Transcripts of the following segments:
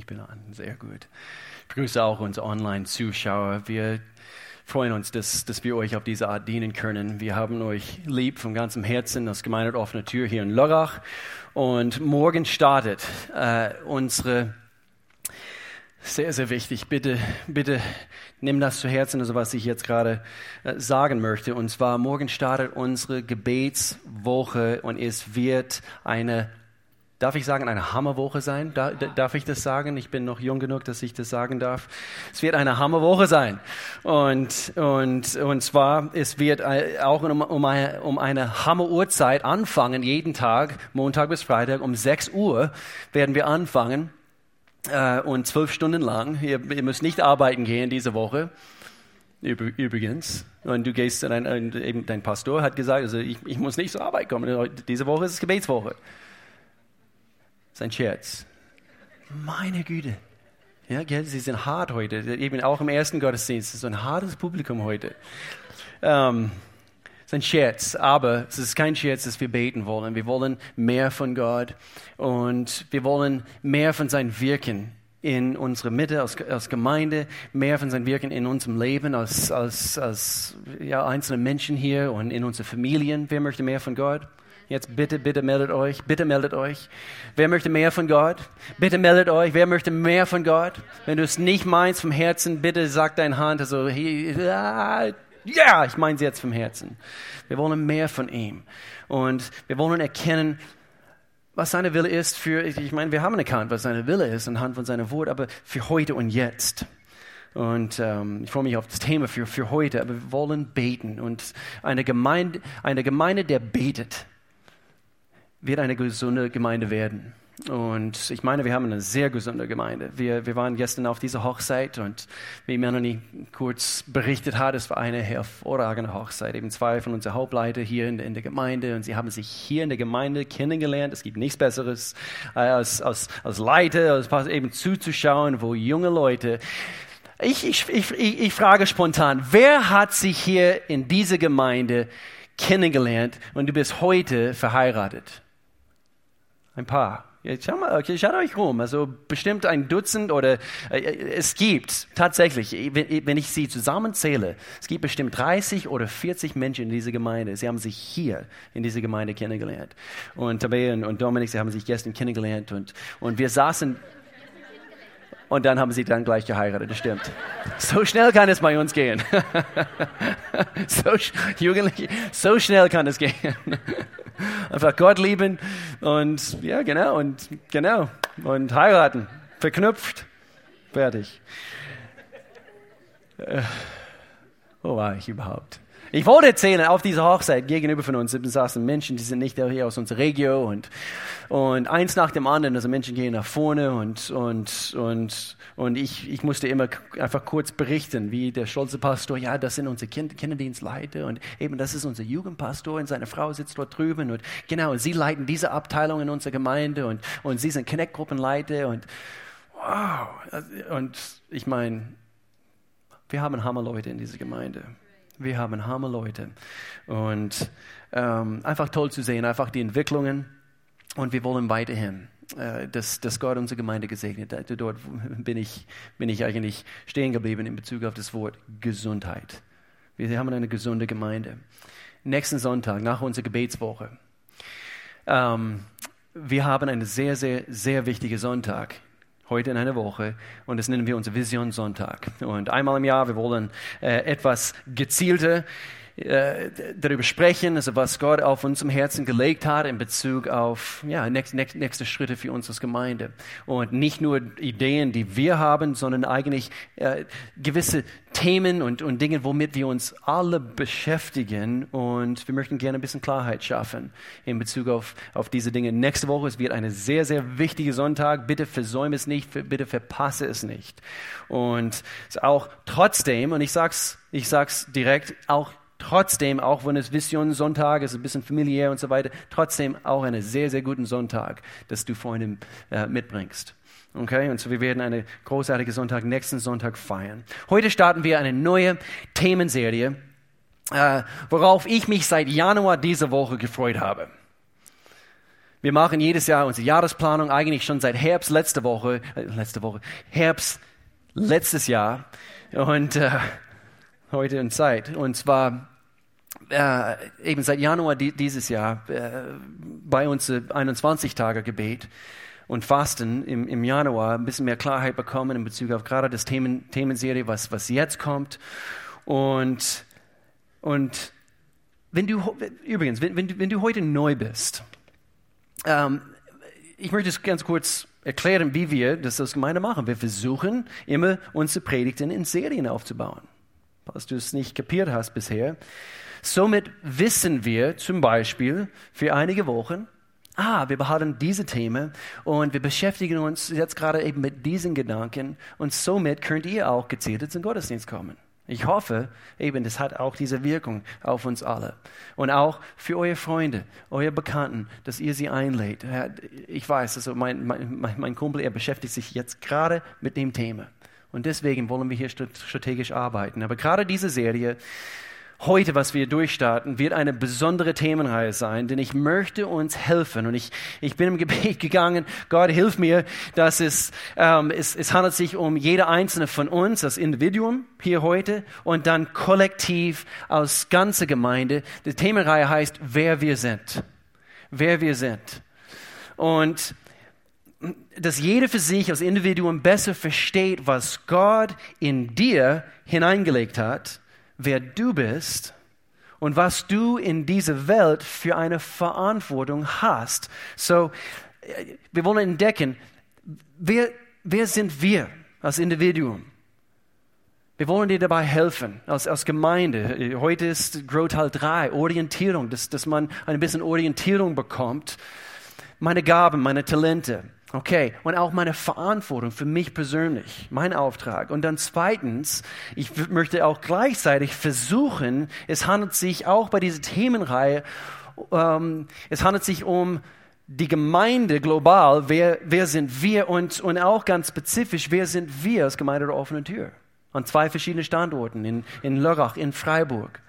ich bin an. Sehr gut. Ich grüße auch unsere Online-Zuschauer. Wir freuen uns, dass, dass wir euch auf diese Art dienen können. Wir haben euch lieb von ganzem Herzen, das Gemeinde offene Tür hier in Lörrach. Und morgen startet äh, unsere sehr, sehr wichtig. Bitte, bitte nimm das zu Herzen, also was ich jetzt gerade äh, sagen möchte. Und zwar morgen startet unsere Gebetswoche und es wird eine darf ich sagen, eine Hammerwoche sein? darf ich das sagen? Ich bin noch jung genug, dass ich das sagen darf. Es wird eine Hammerwoche sein. Und, und, und zwar, es wird auch um, um eine, um eine Hammeruhrzeit anfangen, jeden Tag, Montag bis Freitag, um 6 Uhr werden wir anfangen äh, und zwölf Stunden lang. Ihr, ihr, müsst nicht arbeiten gehen diese Woche. Übrigens, und du gehst, dein, dein Pastor hat gesagt, also ich, ich muss nicht zur Arbeit kommen. Diese Woche ist Gebetswoche. Ein Scherz. Meine Güte. Ja, gell, sie sind hart heute. Eben auch im ersten Gottesdienst. Es ist so ein hartes Publikum heute. Ähm, ist ein Scherz, aber es ist kein Scherz, dass wir beten wollen. Wir wollen mehr von Gott und wir wollen mehr von sein Wirken in unserer Mitte als, als Gemeinde, mehr von sein Wirken in unserem Leben als, als, als ja, einzelne Menschen hier und in unseren Familien. Wer möchte mehr von Gott? Jetzt bitte, bitte meldet euch, bitte meldet euch. Wer möchte mehr von Gott? Bitte meldet euch. Wer möchte mehr von Gott? Wenn du es nicht meinst vom Herzen, bitte sag deine Hand, also, hey, ah, ja, ich meine sie jetzt vom Herzen. Wir wollen mehr von ihm. Und wir wollen erkennen, was seine Wille ist für, ich meine, wir haben erkannt, was seine Wille ist anhand von seinem Wort, aber für heute und jetzt. Und ähm, ich freue mich auf das Thema für, für heute, aber wir wollen beten. Und eine Gemeinde, eine Gemeinde, der betet, wird eine gesunde Gemeinde werden. Und ich meine, wir haben eine sehr gesunde Gemeinde. Wir, wir waren gestern auf dieser Hochzeit und wie Melanie kurz berichtet hat, es war eine hervorragende Hochzeit. Eben zwei von unseren Hauptleiter hier in in der Gemeinde und sie haben sich hier in der Gemeinde kennengelernt. Es gibt nichts Besseres äh, als, als, als Leiter, als eben zuzuschauen, wo junge Leute ich, ich, ich, ich frage spontan, wer hat sich hier in dieser Gemeinde kennengelernt und du bist heute verheiratet? Ein paar. Jetzt schau mal, okay, schaut euch rum. Also bestimmt ein Dutzend oder äh, es gibt tatsächlich, wenn, wenn ich sie zusammenzähle, es gibt bestimmt 30 oder 40 Menschen in dieser Gemeinde. Sie haben sich hier in dieser Gemeinde kennengelernt. Und Tabea und, und Dominik, sie haben sich gestern kennengelernt und, und wir saßen und dann haben sie dann gleich geheiratet, das stimmt. So schnell kann es bei uns gehen. so, Jugendliche, so schnell kann es gehen. Einfach Gott lieben und ja, genau, und genau, und heiraten, verknüpft, fertig. Äh, wo war ich überhaupt? Ich wollte erzählen, auf dieser Hochzeit gegenüber von uns saßen Menschen, die sind nicht hier aus unserer Region und, und eins nach dem anderen, also Menschen gehen nach vorne und, und, und, und ich, ich musste immer einfach kurz berichten, wie der stolze Pastor, ja, das sind unsere kind Kinderdienstleiter und eben das ist unser Jugendpastor und seine Frau sitzt dort drüben und genau, sie leiten diese Abteilung in unserer Gemeinde und, und sie sind Connect-Gruppenleiter und wow, und ich meine, wir haben Hammerleute in dieser Gemeinde. Wir haben Hammerleute. Und ähm, einfach toll zu sehen, einfach die Entwicklungen. Und wir wollen weiterhin, äh, dass, dass Gott unsere Gemeinde gesegnet hat. Dort bin ich, bin ich eigentlich stehen geblieben in Bezug auf das Wort Gesundheit. Wir haben eine gesunde Gemeinde. Nächsten Sonntag, nach unserer Gebetswoche, ähm, wir haben einen sehr, sehr, sehr wichtigen Sonntag heute in einer Woche und das nennen wir unser Vision Sonntag. Und einmal im Jahr, wir wollen äh, etwas gezielter äh, darüber sprechen, also was Gott auf unserem Herzen gelegt hat in Bezug auf ja, nächste, nächste, nächste Schritte für uns als Gemeinde. Und nicht nur Ideen, die wir haben, sondern eigentlich äh, gewisse Themen und, und Dinge, womit wir uns alle beschäftigen. Und wir möchten gerne ein bisschen Klarheit schaffen in Bezug auf, auf diese Dinge. Nächste Woche, es wird eine sehr, sehr wichtige Sonntag. Bitte versäume es nicht, bitte verpasse es nicht. Und auch trotzdem, und ich sag's, ich sag's direkt, auch trotzdem, auch wenn es Vision Sonntag ist, ein bisschen familiär und so weiter, trotzdem auch einen sehr, sehr guten Sonntag, dass du Freunde äh, mitbringst. Okay, und so wir werden eine großartige Sonntag nächsten Sonntag feiern. Heute starten wir eine neue Themenserie, äh, worauf ich mich seit Januar dieser Woche gefreut habe. Wir machen jedes Jahr unsere Jahresplanung, eigentlich schon seit Herbst letzte Woche, äh, letzte Woche, Herbst letztes Jahr und äh, heute in Zeit. Und zwar äh, eben seit Januar di dieses Jahr äh, bei uns 21 Tage Gebet und Fasten im, im Januar ein bisschen mehr Klarheit bekommen in Bezug auf gerade das Themen, Themenserie, was, was jetzt kommt. Und, und wenn du, übrigens, wenn, wenn, du, wenn du heute neu bist, ähm, ich möchte es ganz kurz erklären, wie wir das als Gemeinde machen. Wir versuchen immer, unsere Predigten in Serien aufzubauen. Falls du es nicht kapiert hast bisher. Somit wissen wir zum Beispiel für einige Wochen, ah, wir behalten diese Themen und wir beschäftigen uns jetzt gerade eben mit diesen Gedanken und somit könnt ihr auch gezielt zum Gottesdienst kommen. Ich hoffe eben, das hat auch diese Wirkung auf uns alle. Und auch für eure Freunde, eure Bekannten, dass ihr sie einlädt. Ich weiß, also mein, mein, mein Kumpel, er beschäftigt sich jetzt gerade mit dem Thema. Und deswegen wollen wir hier strategisch arbeiten. Aber gerade diese Serie heute, was wir durchstarten, wird eine besondere Themenreihe sein, denn ich möchte uns helfen. Und ich, ich bin im Gebet gegangen, Gott, hilf mir, dass es, ähm, es, es handelt sich um jeder einzelne von uns, das Individuum hier heute und dann kollektiv aus ganzer Gemeinde. Die Themenreihe heißt, wer wir sind. Wer wir sind. Und dass jeder für sich als Individuum besser versteht, was Gott in dir hineingelegt hat wer du bist und was du in dieser Welt für eine Verantwortung hast. So, wir wollen entdecken, wer, wer sind wir als Individuum? Wir wollen dir dabei helfen, als, als Gemeinde. Heute ist Grow Teil 3, Orientierung, dass, dass man ein bisschen Orientierung bekommt. Meine Gaben, meine Talente. Okay, und auch meine Verantwortung für mich persönlich, mein Auftrag. Und dann zweitens, ich möchte auch gleichzeitig versuchen, es handelt sich auch bei dieser Themenreihe, ähm, es handelt sich um die Gemeinde global, wer, wer sind wir und, und auch ganz spezifisch, wer sind wir als Gemeinde der offenen Tür? An zwei verschiedenen Standorten, in, in Lörrach, in Freiburg.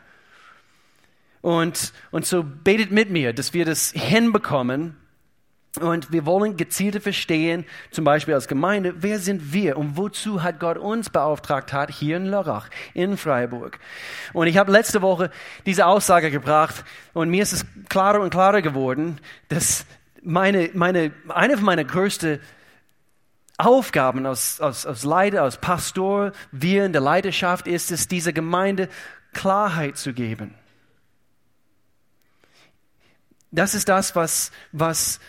Und, und so betet mit mir, dass wir das hinbekommen, und wir wollen gezielt verstehen, zum Beispiel als Gemeinde, wer sind wir und wozu hat Gott uns beauftragt hat, hier in Lörrach, in Freiburg. Und ich habe letzte Woche diese Aussage gebracht und mir ist es klarer und klarer geworden, dass meine, meine, eine von meinen größten Aufgaben als, als, als Leiter, als Pastor, wir in der Leiterschaft ist es, dieser Gemeinde Klarheit zu geben. Das ist das, was, was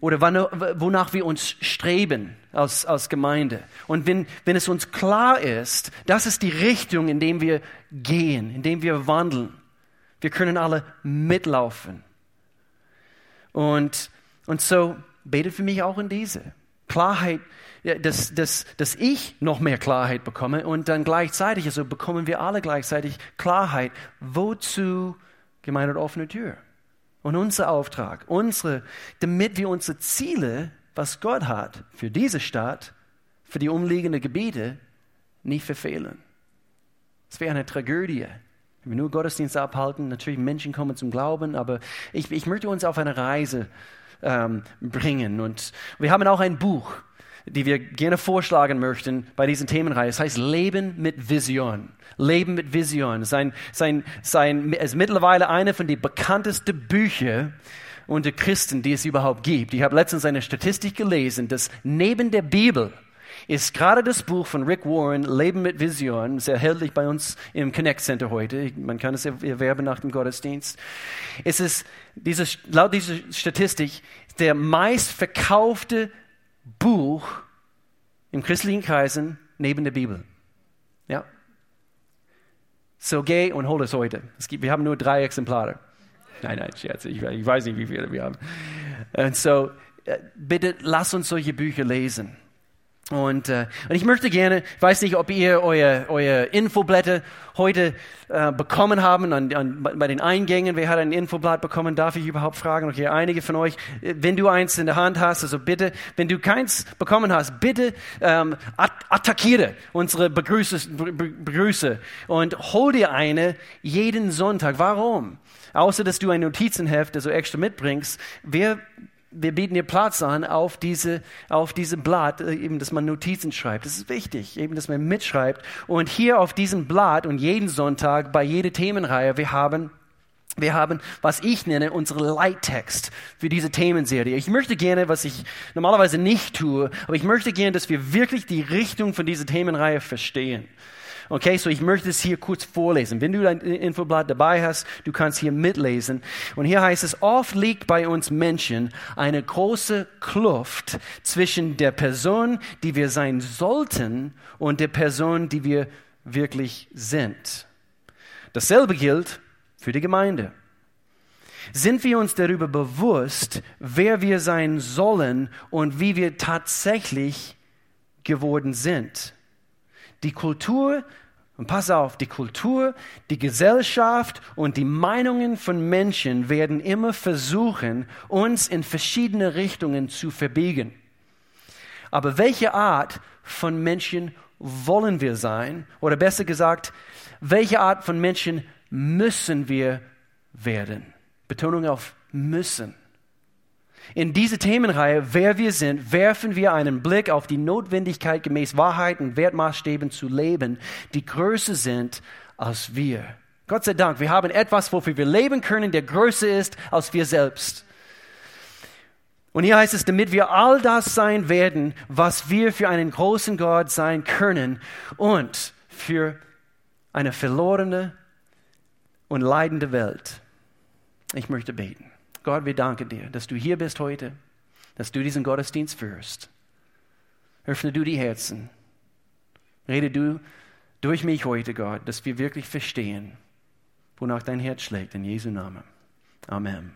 oder wonach wir uns streben als, als Gemeinde. Und wenn, wenn es uns klar ist, das ist die Richtung, in der wir gehen, in der wir wandeln. Wir können alle mitlaufen. Und, und so betet für mich auch in diese Klarheit, dass, dass, dass ich noch mehr Klarheit bekomme und dann gleichzeitig, also bekommen wir alle gleichzeitig Klarheit, wozu Gemeinde offene Tür. Und unser Auftrag, unsere, damit wir unsere Ziele, was Gott hat für diese Stadt, für die umliegenden Gebiete, nicht verfehlen. Es wäre eine Tragödie, wenn wir nur Gottesdienst abhalten. Natürlich, Menschen kommen zum Glauben, aber ich, ich möchte uns auf eine Reise ähm, bringen. Und wir haben auch ein Buch, die wir gerne vorschlagen möchten bei diesen Themenreihe. Es heißt Leben mit Vision. Leben mit Vision. Sein, sein, sein, ist mittlerweile eine von den bekanntesten Büchern unter Christen, die es überhaupt gibt. Ich habe letztens eine Statistik gelesen, dass neben der Bibel ist gerade das Buch von Rick Warren, Leben mit Vision, sehr erhältlich bei uns im Connect Center heute. Man kann es erwerben nach dem Gottesdienst. Es ist diese, laut dieser Statistik der meistverkaufte Buch im christlichen Kreisen neben der Bibel. Ja. So geh und hol es heute. Es gibt, wir haben nur drei Exemplare. Nein, nein, Scherz, ich, ich weiß nicht, wie viele wir haben. Und so, äh, bitte lass uns solche Bücher lesen. Und, äh, und ich möchte gerne, ich weiß nicht, ob ihr euer, euer Infoblätter heute äh, bekommen haben an, an, bei den Eingängen. Wer hat ein Infoblatt bekommen? Darf ich überhaupt fragen? Okay, einige von euch. Wenn du eins in der Hand hast, also bitte, wenn du keins bekommen hast, bitte ähm, attackiere unsere Begrüße, Begrüße und hol dir eine jeden Sonntag. Warum? Außer, dass du ein Notizenheft, also extra mitbringst. Wer wir bieten dir Platz an auf diese, auf diesem Blatt, äh, eben, dass man Notizen schreibt. Das ist wichtig, eben, dass man mitschreibt. Und hier auf diesem Blatt und jeden Sonntag bei jeder Themenreihe, wir haben wir haben, was ich nenne, unsere Leittext für diese Themenserie. Ich möchte gerne, was ich normalerweise nicht tue, aber ich möchte gerne, dass wir wirklich die Richtung von dieser Themenreihe verstehen. Okay, so ich möchte es hier kurz vorlesen. Wenn du dein Infoblatt dabei hast, du kannst hier mitlesen. Und hier heißt es, oft liegt bei uns Menschen eine große Kluft zwischen der Person, die wir sein sollten, und der Person, die wir wirklich sind. Dasselbe gilt für die Gemeinde. Sind wir uns darüber bewusst, wer wir sein sollen und wie wir tatsächlich geworden sind? Die Kultur und pass auf, die Kultur, die Gesellschaft und die Meinungen von Menschen werden immer versuchen, uns in verschiedene Richtungen zu verbiegen. Aber welche Art von Menschen wollen wir sein? Oder besser gesagt, welche Art von Menschen müssen wir werden? Betonung auf müssen. In diese Themenreihe, wer wir sind, werfen wir einen Blick auf die Notwendigkeit, gemäß Wahrheit und Wertmaßstäben zu leben, die größer sind als wir. Gott sei Dank, wir haben etwas, wofür wir leben können, der größer ist als wir selbst. Und hier heißt es, damit wir all das sein werden, was wir für einen großen Gott sein können und für eine verlorene und leidende Welt. Ich möchte beten. Gott, wir danken dir, dass du hier bist heute, dass du diesen Gottesdienst führst. Öffne du die Herzen. Rede du durch mich heute, Gott, dass wir wirklich verstehen, wonach dein Herz schlägt. In Jesu Namen. Amen.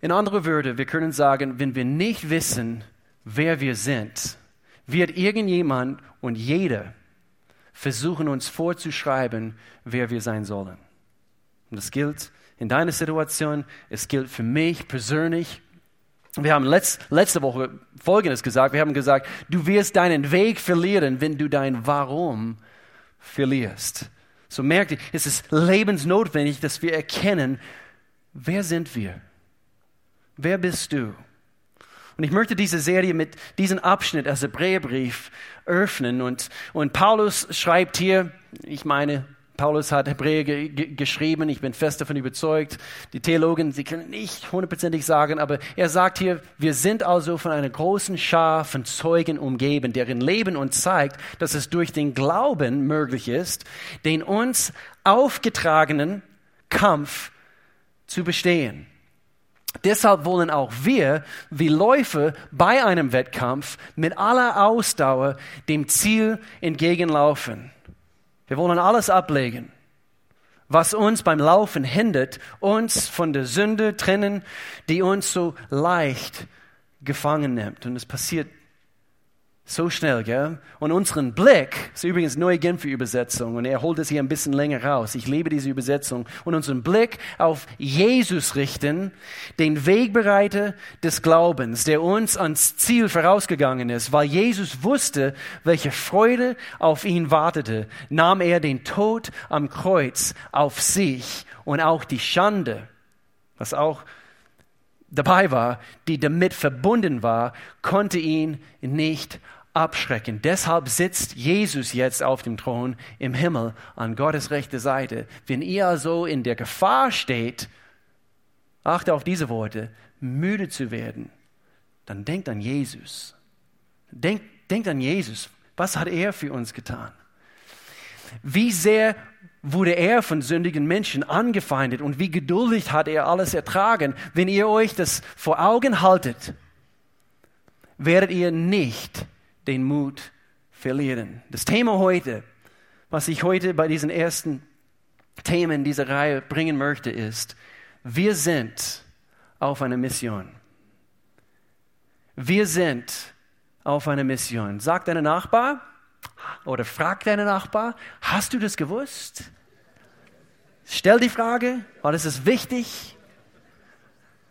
In anderen Worten, wir können sagen, wenn wir nicht wissen, wer wir sind, wird irgendjemand und jeder versuchen, uns vorzuschreiben, wer wir sein sollen. Und das gilt in deiner Situation, es gilt für mich persönlich. Wir haben letzt, letzte Woche Folgendes gesagt. Wir haben gesagt, du wirst deinen Weg verlieren, wenn du dein Warum verlierst. So merkt ihr, es ist lebensnotwendig, dass wir erkennen, wer sind wir? Wer bist du? Und ich möchte diese Serie mit diesem Abschnitt als Hebräerbrief öffnen. Und, und Paulus schreibt hier, ich meine, Paulus hat Hebräer ge geschrieben, ich bin fest davon überzeugt. Die Theologen, sie können nicht hundertprozentig sagen, aber er sagt hier, wir sind also von einer großen Schar von Zeugen umgeben, deren Leben uns zeigt, dass es durch den Glauben möglich ist, den uns aufgetragenen Kampf zu bestehen. Deshalb wollen auch wir, wie Läufer bei einem Wettkampf, mit aller Ausdauer dem Ziel entgegenlaufen. Wir wollen alles ablegen, was uns beim Laufen hindert, uns von der Sünde trennen, die uns so leicht gefangen nimmt. Und es passiert so schnell, gell? Und unseren Blick, ist übrigens neue Genfer Übersetzung, und er holt es hier ein bisschen länger raus. Ich liebe diese Übersetzung. Und unseren Blick auf Jesus richten, den Wegbereiter des Glaubens, der uns ans Ziel vorausgegangen ist. Weil Jesus wusste, welche Freude auf ihn wartete, nahm er den Tod am Kreuz auf sich und auch die Schande, was auch dabei war, die damit verbunden war, konnte ihn nicht abschrecken. Deshalb sitzt Jesus jetzt auf dem Thron im Himmel an Gottes rechte Seite. Wenn ihr also in der Gefahr steht, achte auf diese Worte, müde zu werden, dann denkt an Jesus. Denkt, denkt an Jesus. Was hat er für uns getan? Wie sehr wurde er von sündigen Menschen angefeindet und wie geduldig hat er alles ertragen. Wenn ihr euch das vor Augen haltet, werdet ihr nicht den Mut verlieren. Das Thema heute, was ich heute bei diesen ersten Themen dieser Reihe bringen möchte, ist, wir sind auf einer Mission. Wir sind auf eine Mission. Sag deine Nachbar oder frag deine Nachbar, hast du das gewusst? Stell die Frage, weil es ist wichtig.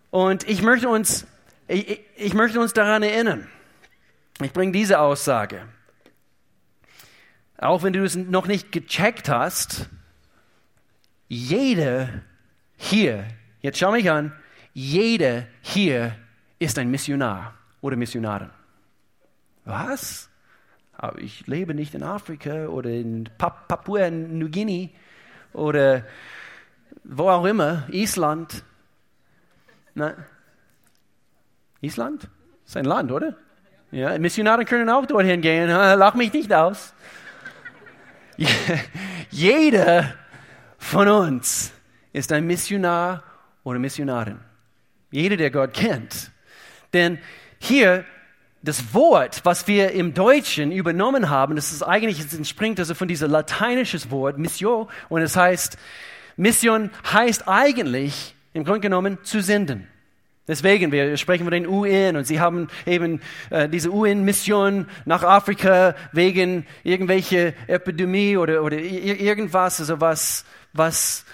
Und ich möchte uns, ich, ich möchte uns daran erinnern. Ich bringe diese Aussage. Auch wenn du es noch nicht gecheckt hast, jeder hier, jetzt schau mich an, jeder hier ist ein Missionar oder Missionarin. Was? Aber ich lebe nicht in Afrika oder in Papua-Neuguinea oder wo auch immer, Island. Na, Island? Ist ein Land, oder? Ja, Missionare können auch dorthin gehen. Lach mich nicht aus. Jeder von uns ist ein Missionar oder Missionarin. Jeder, der Gott kennt. Denn hier das Wort, was wir im Deutschen übernommen haben, das ist eigentlich, es entspringt also von diesem lateinischen Wort Mission und es heißt, Mission heißt eigentlich im Grunde genommen zu senden. Deswegen, wir sprechen von den UN und sie haben eben äh, diese UN-Mission nach Afrika wegen irgendwelche Epidemie oder, oder irgendwas, also was, was,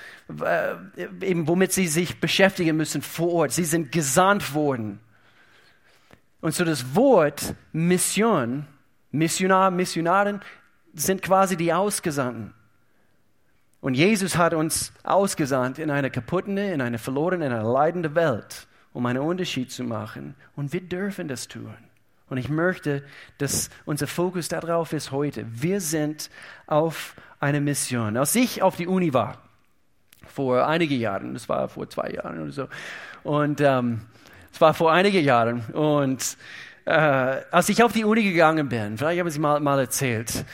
äh, eben womit sie sich beschäftigen müssen vor Ort. Sie sind gesandt worden. Und so das Wort Mission, Missionar, Missionarin, sind quasi die Ausgesandten. Und Jesus hat uns ausgesandt in eine kaputte, in eine verlorene, in eine leidende Welt um einen Unterschied zu machen. Und wir dürfen das tun. Und ich möchte, dass unser Fokus darauf ist heute. Wir sind auf einer Mission. Als ich auf die Uni war, vor einigen Jahren, das war vor zwei Jahren oder so, und ähm, es war vor einigen Jahren, und äh, als ich auf die Uni gegangen bin, vielleicht habe ich es mal, mal erzählt,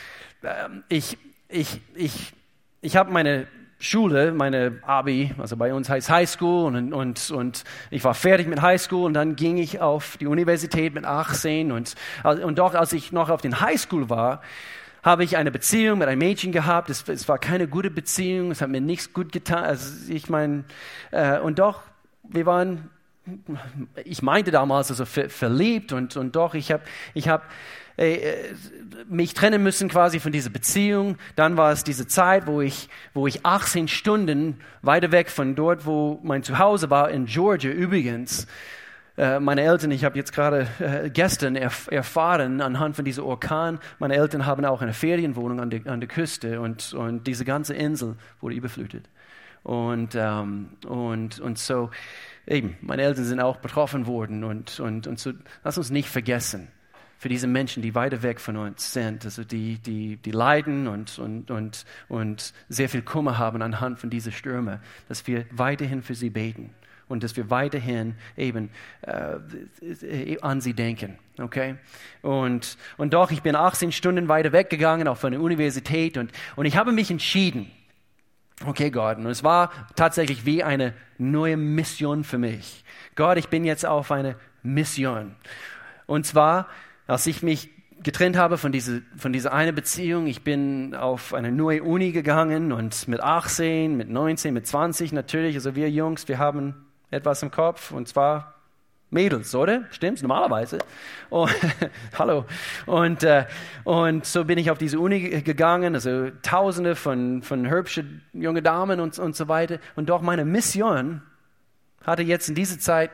äh, ich, ich, ich, ich habe meine Schule, meine Abi, also bei uns heißt High School und, und, und ich war fertig mit High School und dann ging ich auf die Universität mit 18 und, und doch als ich noch auf den High School war, habe ich eine Beziehung mit einem Mädchen gehabt. Es, es war keine gute Beziehung, es hat mir nichts gut getan. Also ich meine, äh, und doch, wir waren, ich meinte damals also ver, verliebt und, und doch, ich habe, ich habe, äh, mich trennen müssen quasi von dieser Beziehung. Dann war es diese Zeit, wo ich, wo ich 18 Stunden weiter weg von dort, wo mein Zuhause war, in Georgia übrigens. Äh, meine Eltern, ich habe jetzt gerade äh, gestern erf erfahren, anhand von diesem Orkan, meine Eltern haben auch eine Ferienwohnung an der, an der Küste und, und diese ganze Insel wurde überflutet. Und, ähm, und, und so, eben, meine Eltern sind auch betroffen worden und, und, und so, lass uns nicht vergessen, für diese Menschen, die weiter weg von uns sind, also die, die, die leiden und, und, und, und sehr viel Kummer haben anhand von diesen Stürmen, dass wir weiterhin für sie beten und dass wir weiterhin eben äh, an sie denken. Okay? Und, und doch, ich bin 18 Stunden weiter weggegangen, auch von der Universität, und, und ich habe mich entschieden, okay, Gott, und es war tatsächlich wie eine neue Mission für mich. Gott, ich bin jetzt auf eine Mission. Und zwar, als ich mich getrennt habe von dieser, von dieser eine Beziehung, ich bin auf eine neue Uni gegangen und mit 18, mit 19, mit 20 natürlich, also wir Jungs, wir haben etwas im Kopf und zwar Mädels, oder? Stimmt's? Normalerweise. Oh, hallo. Und, äh, und so bin ich auf diese Uni gegangen, also tausende von, von hübschen junge Damen und, und so weiter. Und doch meine Mission hatte jetzt in dieser Zeit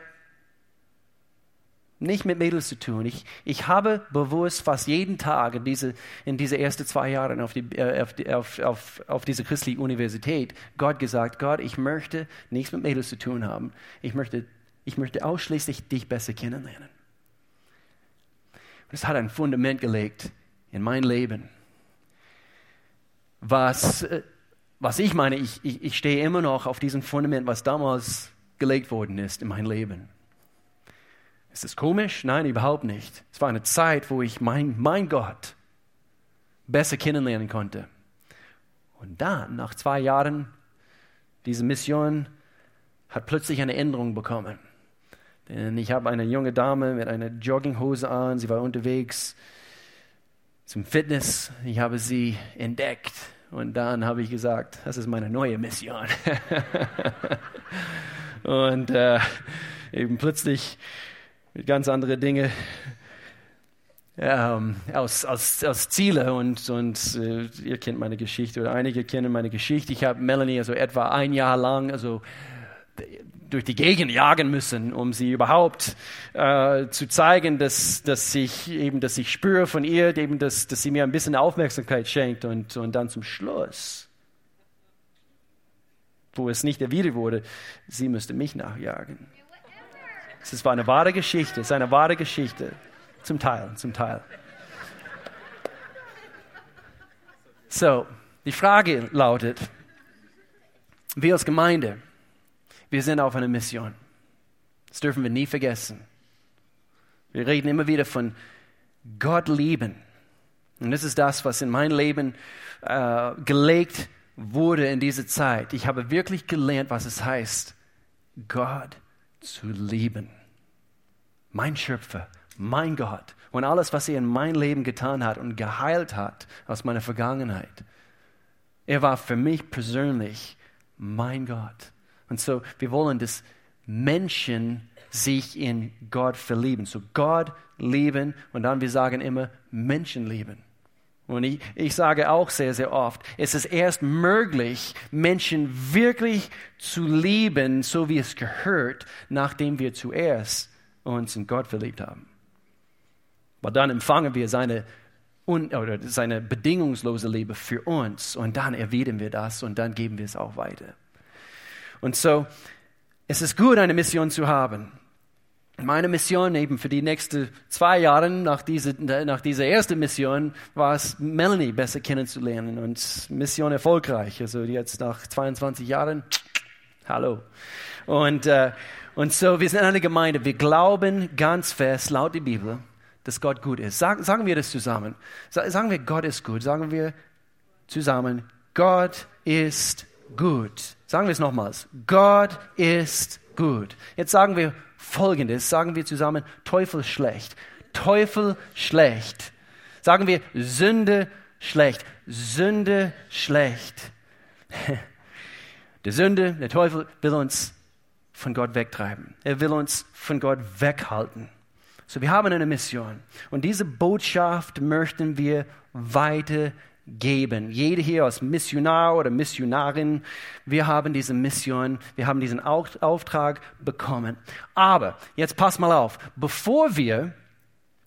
nicht mit Mädels zu tun. Ich, ich habe bewusst fast jeden Tag in diese, in diese ersten zwei Jahre auf, die, äh, auf, auf, auf, auf diese christliche Universität Gott gesagt, Gott, ich möchte nichts mit Mädels zu tun haben. Ich möchte, ich möchte ausschließlich dich besser kennenlernen. Und es hat ein Fundament gelegt in mein Leben, was, äh, was ich meine, ich, ich, ich stehe immer noch auf diesem Fundament, was damals gelegt worden ist in mein Leben. Ist es komisch? Nein, überhaupt nicht. Es war eine Zeit, wo ich mein, mein Gott besser kennenlernen konnte. Und dann, nach zwei Jahren, diese Mission hat plötzlich eine Änderung bekommen. Denn ich habe eine junge Dame mit einer Jogginghose an, sie war unterwegs zum Fitness. Ich habe sie entdeckt und dann habe ich gesagt, das ist meine neue Mission. und äh, eben plötzlich ganz anderen Dingen ähm, aus, aus, aus Ziele und, und äh, ihr kennt meine Geschichte oder einige kennen meine Geschichte. Ich habe Melanie also etwa ein Jahr lang also durch die Gegend jagen müssen, um sie überhaupt äh, zu zeigen, dass, dass ich eben, dass ich spüre von ihr, eben, dass, dass sie mir ein bisschen Aufmerksamkeit schenkt und, und dann zum Schluss, wo es nicht erwidert wurde, sie müsste mich nachjagen. Es war eine wahre Geschichte, es ist eine wahre Geschichte. Zum Teil, zum Teil. So, die Frage lautet, wir als Gemeinde, wir sind auf einer Mission. Das dürfen wir nie vergessen. Wir reden immer wieder von Gott lieben. Und das ist das, was in mein Leben äh, gelegt wurde in dieser Zeit. Ich habe wirklich gelernt, was es heißt, Gott zu lieben. Mein Schöpfer, mein Gott und alles, was er in mein Leben getan hat und geheilt hat aus meiner Vergangenheit. Er war für mich persönlich mein Gott. Und so, wir wollen, dass Menschen sich in Gott verlieben. So Gott lieben und dann wir sagen immer Menschen lieben. Und ich, ich sage auch sehr, sehr oft, es ist erst möglich, Menschen wirklich zu lieben, so wie es gehört, nachdem wir zuerst uns in Gott verliebt haben. Weil dann empfangen wir seine, oder seine bedingungslose Liebe für uns und dann erwidern wir das und dann geben wir es auch weiter. Und so, es ist gut, eine Mission zu haben. Meine Mission eben für die nächsten zwei Jahre nach dieser, nach dieser ersten Mission war es, Melanie besser kennenzulernen und Mission erfolgreich. Also jetzt nach 22 Jahren, hallo. Und, äh, und so, wir sind eine Gemeinde, wir glauben ganz fest, laut der Bibel, dass Gott gut ist. Sag, sagen wir das zusammen. Sagen wir, Gott ist gut. Sagen wir zusammen, Gott ist gut. Sagen wir es nochmals. Gott ist gut. Jetzt sagen wir Folgendes. Sagen wir zusammen, Teufel schlecht. Teufel schlecht. Sagen wir Sünde schlecht. Sünde schlecht. Der Sünde, der Teufel will uns von Gott wegtreiben. Er will uns von Gott weghalten. So, wir haben eine Mission. Und diese Botschaft möchten wir weitergeben. Jeder hier als Missionar oder Missionarin, wir haben diese Mission, wir haben diesen Auftrag bekommen. Aber, jetzt pass mal auf, bevor wir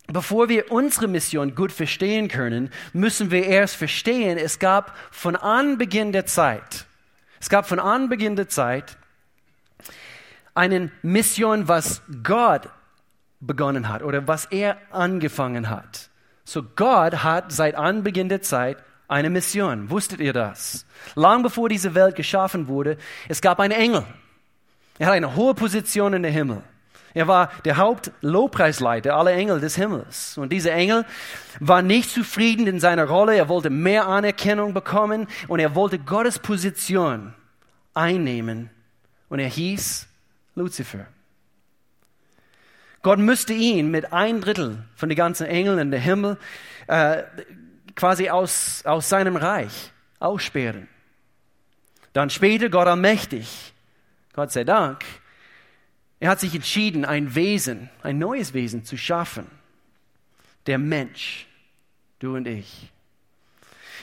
Bevor wir unsere Mission gut verstehen können, müssen wir erst verstehen, es gab von Anbeginn der Zeit, es gab von Anbeginn der Zeit eine Mission, was Gott begonnen hat oder was er angefangen hat. So Gott hat seit Anbeginn der Zeit eine Mission. Wusstet ihr das? Lang bevor diese Welt geschaffen wurde, es gab einen Engel. Er hat eine hohe Position in der Himmel. Er war der Hauptlobpreisleiter aller Engel des Himmels. Und dieser Engel war nicht zufrieden in seiner Rolle. Er wollte mehr Anerkennung bekommen und er wollte Gottes Position einnehmen. Und er hieß Luzifer. Gott müsste ihn mit ein Drittel von den ganzen Engeln in der Himmel äh, quasi aus, aus seinem Reich aussperren. Dann später Gott allmächtig, Gott sei Dank, er hat sich entschieden, ein Wesen, ein neues Wesen zu schaffen. Der Mensch, du und ich.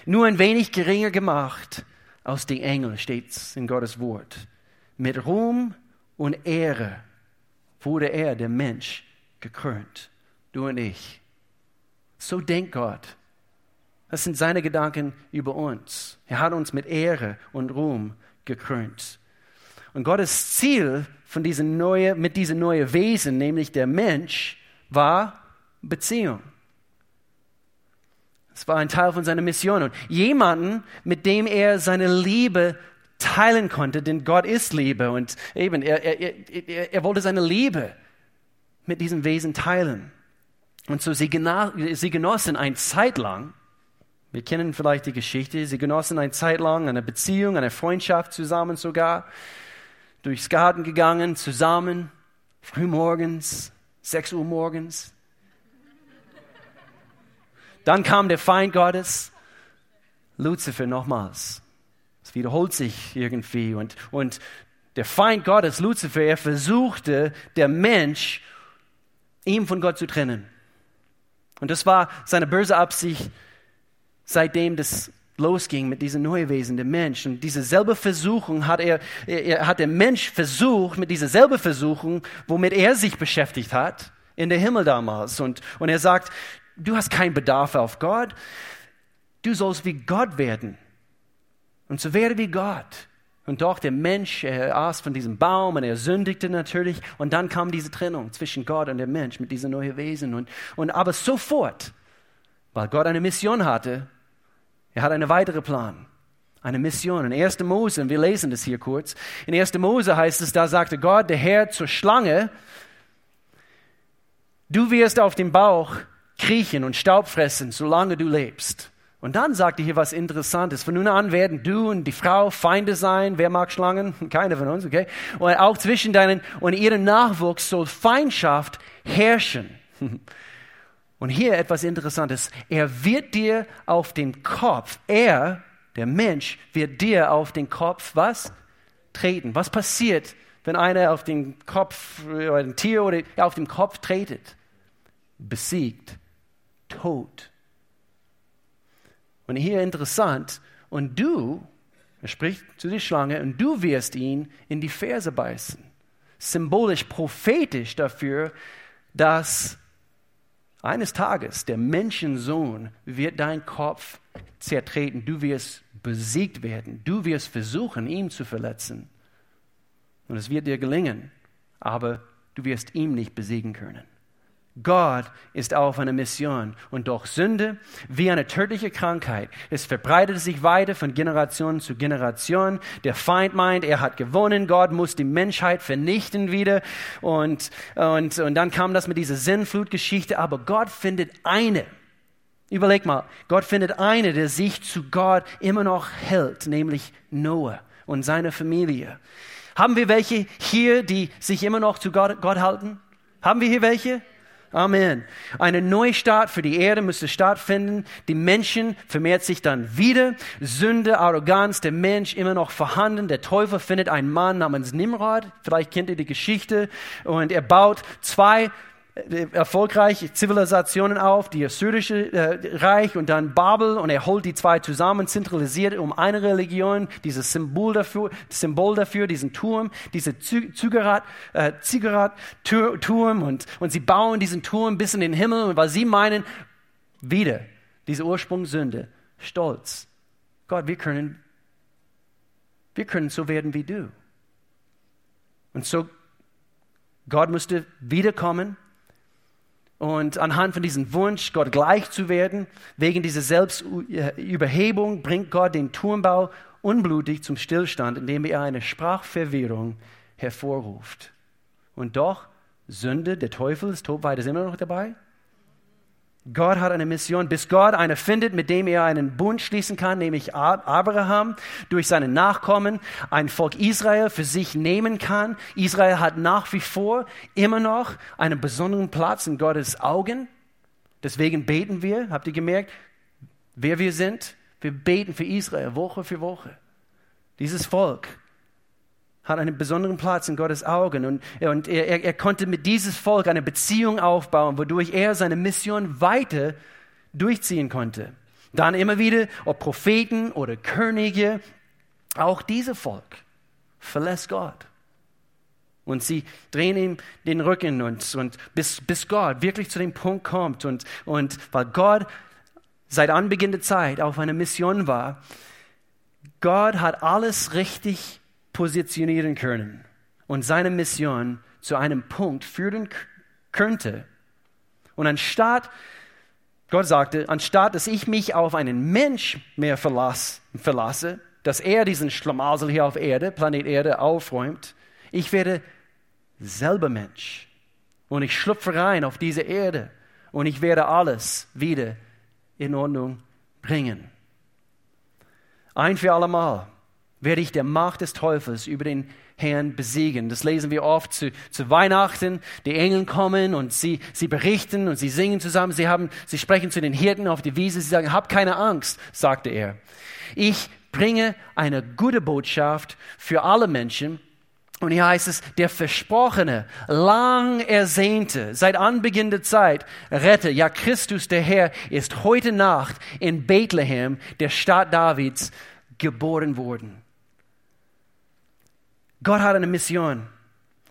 Nur ein wenig geringer gemacht aus den Engeln, steht's in Gottes Wort. Mit Ruhm und Ehre wurde er, der Mensch, gekrönt. Du und ich. So denkt Gott. Das sind seine Gedanken über uns. Er hat uns mit Ehre und Ruhm gekrönt. Und Gottes Ziel von diesem neue, mit diesem neuen Wesen, nämlich der Mensch, war Beziehung. Es war ein Teil von seiner Mission. Und jemanden, mit dem er seine Liebe teilen konnte, denn Gott ist Liebe und eben, er, er, er, er wollte seine Liebe mit diesem Wesen teilen. Und so, sie, sie genossen eine Zeit lang, wir kennen vielleicht die Geschichte, sie genossen eine Zeit lang eine Beziehung, eine Freundschaft zusammen sogar, durchs Garten gegangen, zusammen, frühmorgens, 6 Uhr morgens. Dann kam der Feind Gottes, Luzifer nochmals. Es wiederholt sich irgendwie. Und, und der Feind Gottes, Luzifer, er versuchte, der Mensch, ihm von Gott zu trennen. Und das war seine böse Absicht, seitdem das losging mit diesem Neuwesen, dem Mensch. Und diese selbe Versuchung hat er, er hat der Mensch versucht, mit dieser selbe Versuchung, womit er sich beschäftigt hat, in der Himmel damals. Und, und er sagt, du hast keinen Bedarf auf Gott, du sollst wie Gott werden. Und so werde wie Gott. Und doch der Mensch, er aß von diesem Baum und er sündigte natürlich. Und dann kam diese Trennung zwischen Gott und dem Mensch mit diesem neuen Wesen. Und, und aber sofort, weil Gott eine Mission hatte, er hat einen weiteren Plan. Eine Mission. In 1. Mose, und wir lesen das hier kurz. In 1. Mose heißt es, da sagte Gott, der Herr zur Schlange, du wirst auf dem Bauch kriechen und Staub fressen, solange du lebst. Und dann sagt er hier was Interessantes. Von nun an werden du und die Frau Feinde sein. Wer mag Schlangen? Keiner von uns, okay? Und auch zwischen deinen und ihrem Nachwuchs soll Feindschaft herrschen. Und hier etwas Interessantes. Er wird dir auf den Kopf, er, der Mensch, wird dir auf den Kopf was? Treten. Was passiert, wenn einer auf den Kopf, oder ein Tier oder auf den Kopf tretet? Besiegt. Tod. Und hier interessant. Und du, er spricht zu der Schlange, und du wirst ihn in die Ferse beißen. Symbolisch, prophetisch dafür, dass eines Tages, der Menschensohn wird dein Kopf zertreten. Du wirst besiegt werden. Du wirst versuchen, ihn zu verletzen. Und es wird dir gelingen, aber du wirst ihn nicht besiegen können. Gott ist auf einer Mission und doch Sünde wie eine tödliche Krankheit. Es verbreitet sich weiter von Generation zu Generation. Der Feind meint, er hat gewonnen. Gott muss die Menschheit vernichten wieder. Und, und, und dann kam das mit dieser Sinnflutgeschichte. Aber Gott findet eine. Überleg mal, Gott findet eine, der sich zu Gott immer noch hält, nämlich Noah und seine Familie. Haben wir welche hier, die sich immer noch zu Gott, Gott halten? Haben wir hier welche? Amen. Eine Neustart für die Erde müsste stattfinden. Die Menschen vermehrt sich dann wieder. Sünde, Arroganz, der Mensch immer noch vorhanden. Der Teufel findet einen Mann namens Nimrod. Vielleicht kennt ihr die Geschichte. Und er baut zwei erfolgreiche Zivilisationen auf, die Assyrische äh, Reich und dann Babel und er holt die zwei zusammen, zentralisiert um eine Religion, dieses Symbol dafür, Symbol dafür diesen Turm, diese Ziggurat, äh, Turm und, und sie bauen diesen Turm bis in den Himmel und weil sie meinen, wieder diese Ursprungssünde, Stolz. Gott, wir können, wir können so werden wie du. Und so, Gott musste wiederkommen und anhand von diesem Wunsch, Gott gleich zu werden, wegen dieser Selbstüberhebung, bringt Gott den Turmbau unblutig zum Stillstand, indem er eine Sprachverwirrung hervorruft. Und doch, Sünde, der Teufel, ist Tobweit ist immer noch dabei. Gott hat eine Mission, bis Gott eine findet, mit dem er einen Bund schließen kann, nämlich Abraham durch seine Nachkommen ein Volk Israel für sich nehmen kann. Israel hat nach wie vor immer noch einen besonderen Platz in Gottes Augen. Deswegen beten wir, habt ihr gemerkt, wer wir sind? Wir beten für Israel Woche für Woche. Dieses Volk hat einen besonderen Platz in Gottes Augen und, und er, er, konnte mit dieses Volk eine Beziehung aufbauen, wodurch er seine Mission weiter durchziehen konnte. Dann immer wieder, ob Propheten oder Könige, auch dieses Volk verlässt Gott. Und sie drehen ihm den Rücken und, und bis, bis Gott wirklich zu dem Punkt kommt und, und weil Gott seit Anbeginn der Zeit auf einer Mission war, Gott hat alles richtig positionieren können und seine Mission zu einem Punkt führen könnte. Und anstatt, Gott sagte, anstatt dass ich mich auf einen Mensch mehr verlasse, verlasse dass er diesen Schlamassel hier auf Erde, Planet Erde, aufräumt, ich werde selber Mensch. Und ich schlüpfe rein auf diese Erde und ich werde alles wieder in Ordnung bringen. Ein für allemal werde ich der Macht des Teufels über den Herrn besiegen. Das lesen wir oft zu, zu Weihnachten. Die Engel kommen und sie, sie berichten und sie singen zusammen. Sie, haben, sie sprechen zu den Hirten auf die Wiese. Sie sagen, hab keine Angst, sagte er. Ich bringe eine gute Botschaft für alle Menschen. Und hier heißt es, der versprochene, lang ersehnte, seit Anbeginn der Zeit, Retter, ja Christus der Herr, ist heute Nacht in Bethlehem, der Stadt Davids, geboren worden. Gott hat eine Mission.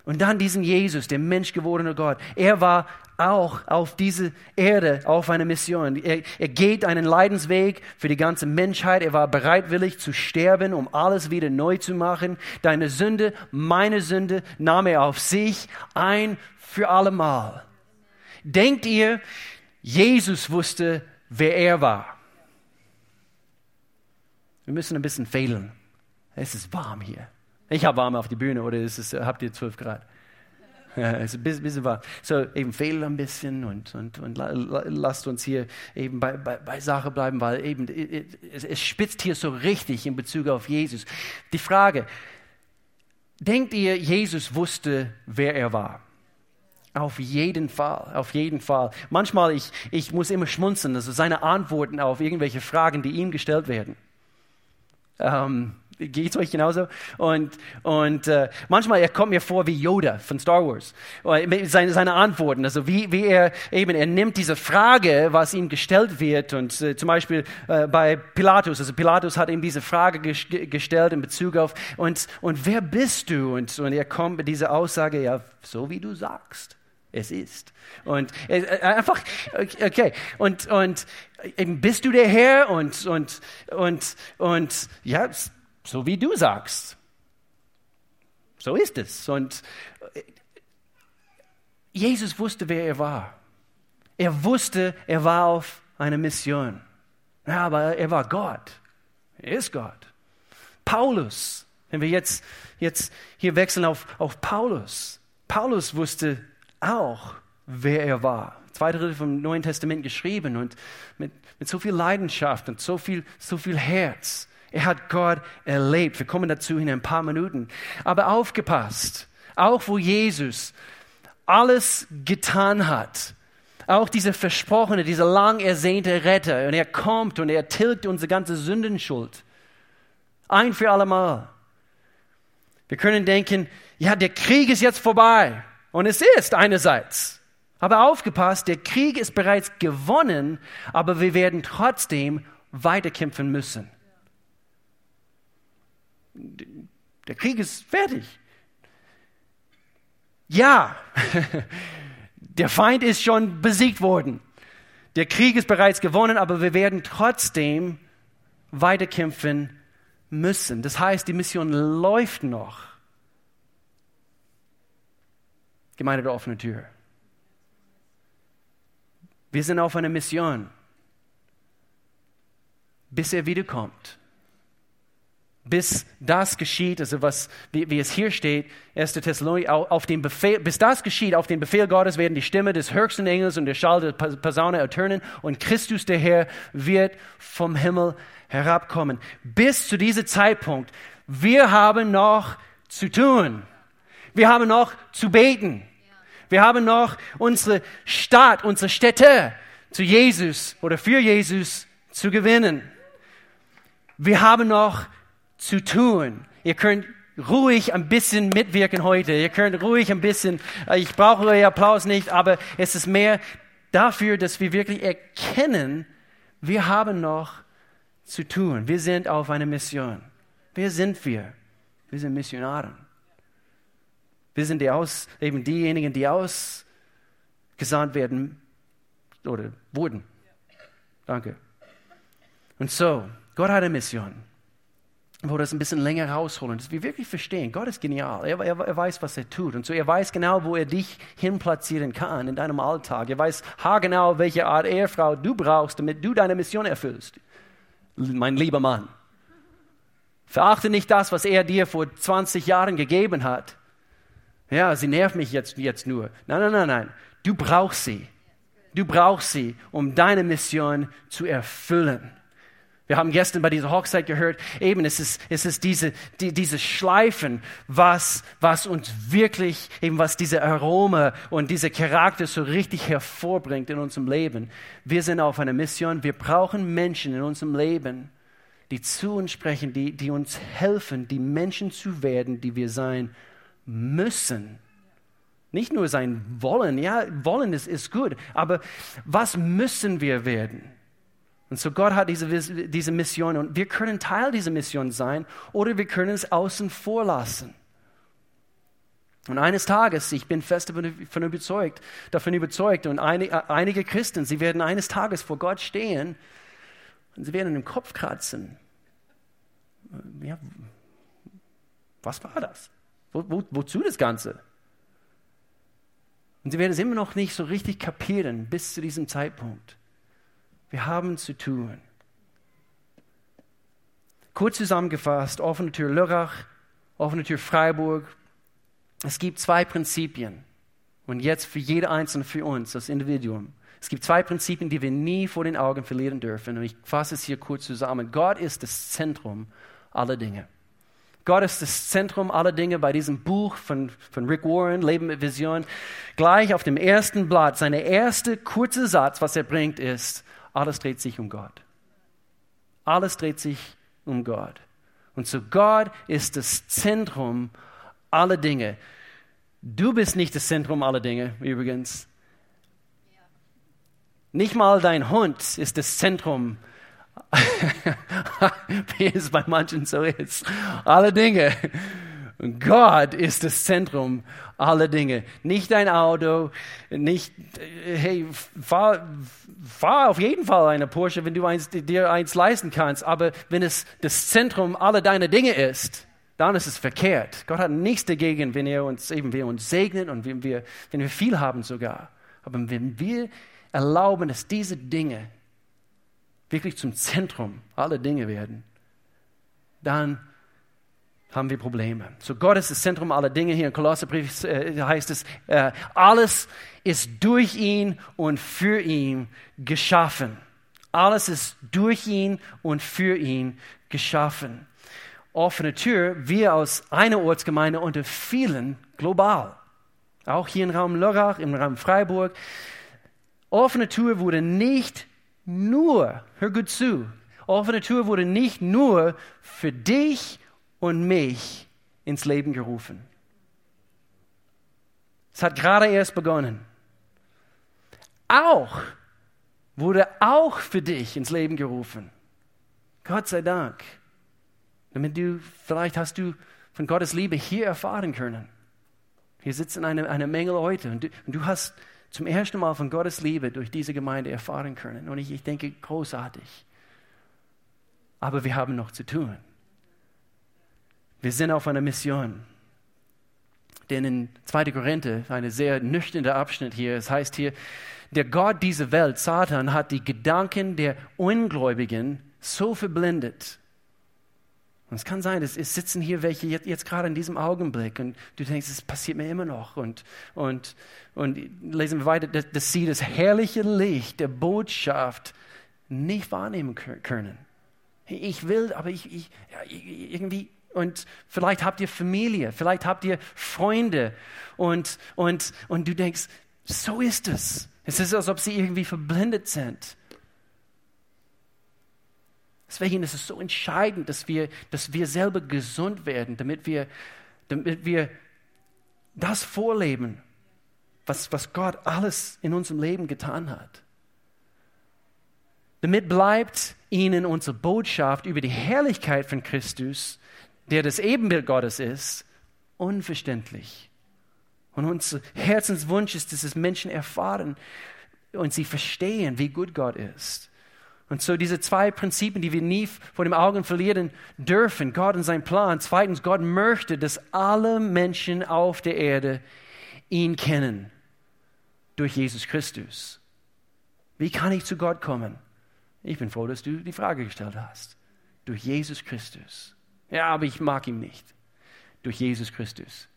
Und dann diesen Jesus, der menschgewordene Gott. Er war auch auf diese Erde auf eine Mission. Er, er, geht einen Leidensweg für die ganze Menschheit. Er war bereitwillig zu sterben, um alles wieder neu zu machen. Deine Sünde, meine Sünde nahm er auf sich ein für allemal. Denkt ihr, Jesus wusste, wer er war? Wir müssen ein bisschen fehlen. Es ist warm hier. Ich habe warm auf die Bühne oder ist es, habt ihr 12 Grad? Ja, ist ein bisschen warm. So, eben fehl ein bisschen und, und, und lasst uns hier eben bei, bei, bei Sache bleiben, weil eben es, es spitzt hier so richtig in Bezug auf Jesus. Die Frage, denkt ihr, Jesus wusste, wer er war? Auf jeden Fall, auf jeden Fall. Manchmal, ich, ich muss immer schmunzeln, also seine Antworten auf irgendwelche Fragen, die ihm gestellt werden. Ähm, Geht es euch genauso? Und, und äh, manchmal, er kommt mir vor wie Yoda von Star Wars. Seine, seine Antworten, also wie, wie er eben, er nimmt diese Frage, was ihm gestellt wird und äh, zum Beispiel äh, bei Pilatus, also Pilatus hat ihm diese Frage ges gestellt in Bezug auf, und, und wer bist du? Und, und er kommt mit dieser Aussage, ja, so wie du sagst es ist. Und äh, einfach, okay, und, und bist du der Herr und, und, und, und, ja, so wie du sagst. So ist es. Und äh, Jesus wusste, wer er war. Er wusste, er war auf einer Mission. Ja, aber er war Gott. Er ist Gott. Paulus, wenn wir jetzt, jetzt hier wechseln auf, auf Paulus. Paulus wusste auch, wer er war. Zwei Drittel vom Neuen Testament geschrieben und mit, mit so viel Leidenschaft und so viel, so viel Herz. Er hat Gott erlebt. Wir kommen dazu in ein paar Minuten. Aber aufgepasst, auch wo Jesus alles getan hat, auch dieser versprochene, dieser lang ersehnte Retter, und er kommt und er tilgt unsere ganze Sündenschuld. Ein für allemal. Wir können denken, ja, der Krieg ist jetzt vorbei. Und es ist einerseits. Aber aufgepasst, der Krieg ist bereits gewonnen, aber wir werden trotzdem weiterkämpfen müssen der Krieg ist fertig. Ja, der Feind ist schon besiegt worden. Der Krieg ist bereits gewonnen, aber wir werden trotzdem weiterkämpfen müssen. Das heißt, die Mission läuft noch. Gemeinde der offenen Tür. Wir sind auf einer Mission, bis er wiederkommt bis das geschieht, also was, wie, wie es hier steht, 1. Thessalonik, auf den Befehl, bis das geschieht, auf den Befehl Gottes werden die Stimme des höchsten Engels und der Schall der Posaune ertönen und Christus der Herr wird vom Himmel herabkommen. Bis zu diesem Zeitpunkt, wir haben noch zu tun. Wir haben noch zu beten. Wir haben noch unsere Stadt, unsere Städte zu Jesus oder für Jesus zu gewinnen. Wir haben noch zu tun. Ihr könnt ruhig ein bisschen mitwirken heute. Ihr könnt ruhig ein bisschen, äh, ich brauche euer Applaus nicht, aber es ist mehr dafür, dass wir wirklich erkennen, wir haben noch zu tun. Wir sind auf einer Mission. Wer sind wir? Wir sind Missionare. Wir sind die aus, eben diejenigen, die ausgesandt werden oder wurden. Danke. Und so, Gott hat eine Mission wo das ein bisschen länger rausholen, dass wir wirklich verstehen, Gott ist genial, er, er, er, weiß, was er tut und so, er weiß genau, wo er dich hinplatzieren kann in deinem Alltag, er weiß haargenau, welche Art Ehefrau du brauchst, damit du deine Mission erfüllst. Mein lieber Mann, verachte nicht das, was er dir vor 20 Jahren gegeben hat. Ja, sie nervt mich jetzt, jetzt nur. Nein, nein, nein, nein, du brauchst sie. Du brauchst sie, um deine Mission zu erfüllen. Wir haben gestern bei dieser Hochzeit gehört, eben es ist, es ist diese, die, diese Schleifen, was, was uns wirklich, eben was diese Aroma und diese Charakter so richtig hervorbringt in unserem Leben. Wir sind auf einer Mission. Wir brauchen Menschen in unserem Leben, die zu uns sprechen, die, die uns helfen, die Menschen zu werden, die wir sein müssen. Nicht nur sein Wollen, ja, Wollen ist, ist gut, aber was müssen wir werden? Und so Gott hat diese, diese Mission und wir können Teil dieser Mission sein oder wir können es außen vor lassen. Und eines Tages, ich bin fest davon überzeugt, davon überzeugt und einige, einige Christen, sie werden eines Tages vor Gott stehen und sie werden den Kopf kratzen. Ja, was war das? Wo, wo, wozu das Ganze? Und sie werden es immer noch nicht so richtig kapieren bis zu diesem Zeitpunkt. Wir haben zu tun. Kurz zusammengefasst, offene Tür Lörrach, offene Tür Freiburg. Es gibt zwei Prinzipien. Und jetzt für jede Einzelne, für uns, das Individuum. Es gibt zwei Prinzipien, die wir nie vor den Augen verlieren dürfen. Und ich fasse es hier kurz zusammen. Gott ist das Zentrum aller Dinge. Gott ist das Zentrum aller Dinge bei diesem Buch von, von Rick Warren, Leben mit Vision. Gleich auf dem ersten Blatt, sein erster kurzer Satz, was er bringt, ist, alles dreht sich um Gott. Alles dreht sich um Gott. Und so Gott ist das Zentrum aller Dinge. Du bist nicht das Zentrum aller Dinge, übrigens. Nicht mal dein Hund ist das Zentrum wie es bei manchen so ist. Alle Dinge. Gott ist das Zentrum aller Dinge. Nicht dein Auto, nicht, hey, fahr, fahr auf jeden Fall eine Porsche, wenn du eins, dir eins leisten kannst. Aber wenn es das Zentrum aller deiner Dinge ist, dann ist es verkehrt. Gott hat nichts dagegen, wenn er uns eben, wir uns segnet und wenn wir, wenn wir viel haben sogar. Aber wenn wir erlauben, dass diese Dinge wirklich zum Zentrum aller Dinge werden, dann haben wir Probleme. So Gott ist das Zentrum aller Dinge. Hier in Kolosserbrief äh, heißt es, äh, alles ist durch ihn und für ihn geschaffen. Alles ist durch ihn und für ihn geschaffen. Offene Tür, wir aus einer Ortsgemeinde unter vielen global. Auch hier im Raum Lörrach, im Raum Freiburg. Offene Tür wurde nicht nur, hör gut zu, offene Tür wurde nicht nur für dich und mich ins Leben gerufen. Es hat gerade erst begonnen. Auch wurde auch für dich ins Leben gerufen. Gott sei Dank. Damit du, vielleicht hast du von Gottes Liebe hier erfahren können. Hier sitzen eine, eine Menge Leute und du, und du hast zum ersten Mal von Gottes Liebe durch diese Gemeinde erfahren können. Und ich, ich denke, großartig. Aber wir haben noch zu tun. Wir sind auf einer Mission. Denn in 2. Korinther, ein sehr nüchterner Abschnitt hier, es heißt hier, der Gott dieser Welt, Satan, hat die Gedanken der Ungläubigen so verblendet, und es kann sein, es, sitzen hier welche jetzt, jetzt, gerade in diesem Augenblick und du denkst, es passiert mir immer noch. Und, und, und lesen wir weiter, dass, dass sie das herrliche Licht der Botschaft nicht wahrnehmen können. Ich will, aber ich, ich ja, irgendwie, und vielleicht habt ihr Familie, vielleicht habt ihr Freunde und, und, und du denkst, so ist es. Es ist, als ob sie irgendwie verblendet sind. Deswegen ist es so entscheidend, dass wir, dass wir selber gesund werden, damit wir, damit wir das vorleben, was, was Gott alles in unserem Leben getan hat. Damit bleibt ihnen unsere Botschaft über die Herrlichkeit von Christus, der das Ebenbild Gottes ist, unverständlich. Und unser Herzenswunsch ist, dass es Menschen erfahren und sie verstehen, wie gut Gott ist. Und so diese zwei Prinzipien, die wir nie vor den Augen verlieren dürfen. Gott und sein Plan. Zweitens, Gott möchte, dass alle Menschen auf der Erde ihn kennen. Durch Jesus Christus. Wie kann ich zu Gott kommen? Ich bin froh, dass du die Frage gestellt hast. Durch Jesus Christus. Ja, aber ich mag ihn nicht. Durch Jesus Christus.